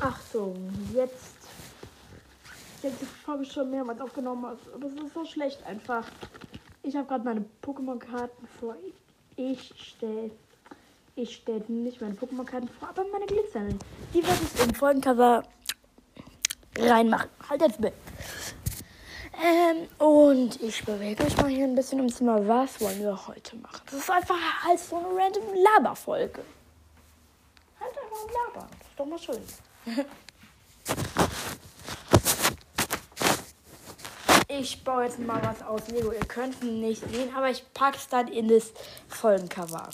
Achtung, jetzt. Jetzt habe ich schon mehrmals aufgenommen, aber es ist so schlecht einfach. Ich habe gerade meine Pokémon-Karten vor. Ich stelle ich stelle nicht meine Pokémon-Karten vor, aber meine glitzernden. Die werde ich im Folgencover reinmachen. Halt jetzt mit. Ähm, und ich bewege mich mal hier ein bisschen ums Zimmer. Was wollen wir heute machen? Das ist einfach halt so eine random Laberfolge. Halt einfach ein Laber. Doch mal schön. ich baue jetzt mal was aus Lego. Ihr könnt es nicht sehen, aber ich packe es dann in das Folgencover.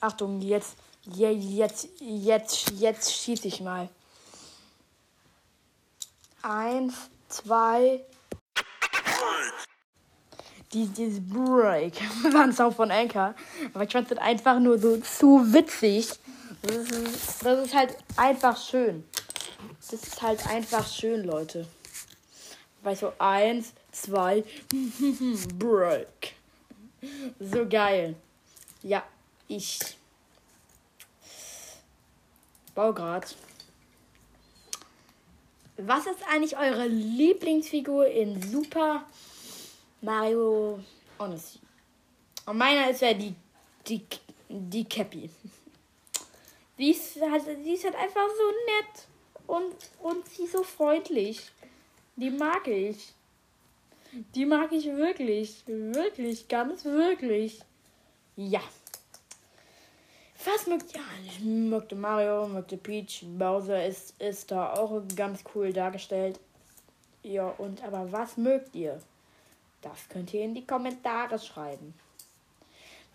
Achtung, jetzt, jetzt, jetzt, jetzt schieße ich mal. Eins, zwei. Die, dieses Break war ein Sound von Anchor. Aber ich fand es einfach nur so zu witzig. Das ist, das ist halt einfach schön. Das ist halt einfach schön, Leute. Weil so eins, zwei, Break. So geil. Ja, ich baue gerade. Was ist eigentlich eure Lieblingsfigur in Super Mario Odyssey? Und meiner ist ja die, die, die Cappy. Die ist, halt, die ist halt einfach so nett und, und sie ist so freundlich. Die mag ich. Die mag ich wirklich. Wirklich, ganz wirklich. Ja. Was mögt ihr? Ich mögte Mario, mögte Peach, Bowser ist, ist da auch ganz cool dargestellt. Ja, und aber was mögt ihr? Das könnt ihr in die Kommentare schreiben.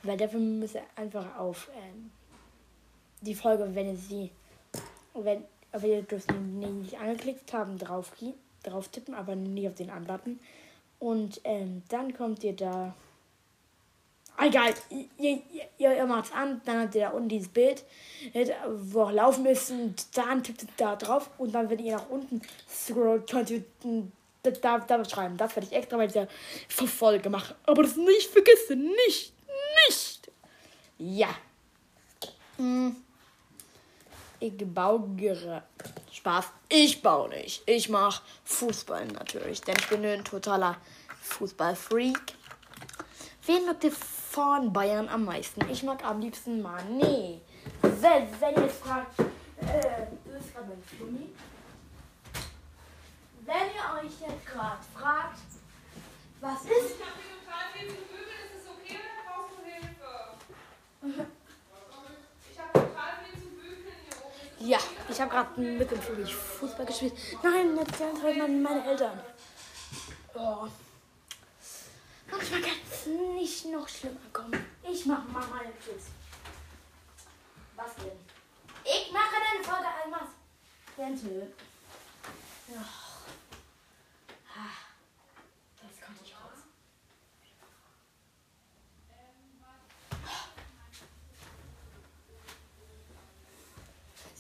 Weil dafür müsst ihr einfach auf ähm, die Folge, wenn ihr sie, wenn, wenn ihr das nicht angeklickt haben, drauf, drauf tippen, aber nicht auf den Anbutton. Und ähm, dann kommt ihr da Egal, ihr, ihr, ihr macht an, dann habt ihr da unten dieses Bild, wo auch laufen und dann tippt ihr da drauf und dann, wenn ihr nach unten scrollt, könnt ihr da, da schreiben. Das werde ich extra bei dieser Folge machen. Aber das nicht vergessen, nicht, nicht. Ja. Hm. Ich baue. Spaß. Ich baue nicht. Ich mache Fußball natürlich, denn ich bin ein totaler Fußballfreak. Wen mögt ihr von Bayern am meisten? Ich mag am liebsten Mané. Wenn, wenn ihr fragt, äh, du bist gerade beim Flummi. Wenn ihr euch jetzt gerade fragt, was ist. Ich habe hier total viel zu bügeln, ist es okay oder brauchst du Hilfe? Ich habe total viel zu bügeln hier oben. Ja, ich habe gerade mit dem Flummi Fußball gespielt. Nein, jetzt sind halt meine, meine Eltern. Oh. Manchmal kann es nicht noch schlimmer kommen. Ich mache mal meine Tschüss. Was denn? Ich mache deine Folge einmal. Wenzel. Ja. Ah, Das konnte ich raus.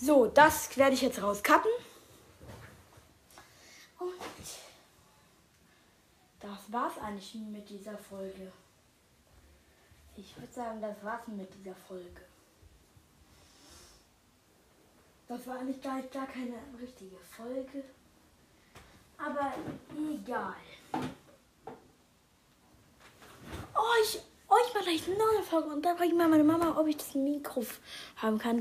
So, das werde ich jetzt rauscutten. Und das war's eigentlich mit dieser Folge. Ich würde sagen, das war's mit dieser Folge. Das war eigentlich gar, gar keine richtige Folge. Aber egal. Oh, ich, oh, ich mache gleich eine neue Folge und dann frage ich mal meine Mama, ob ich das Mikro haben kann.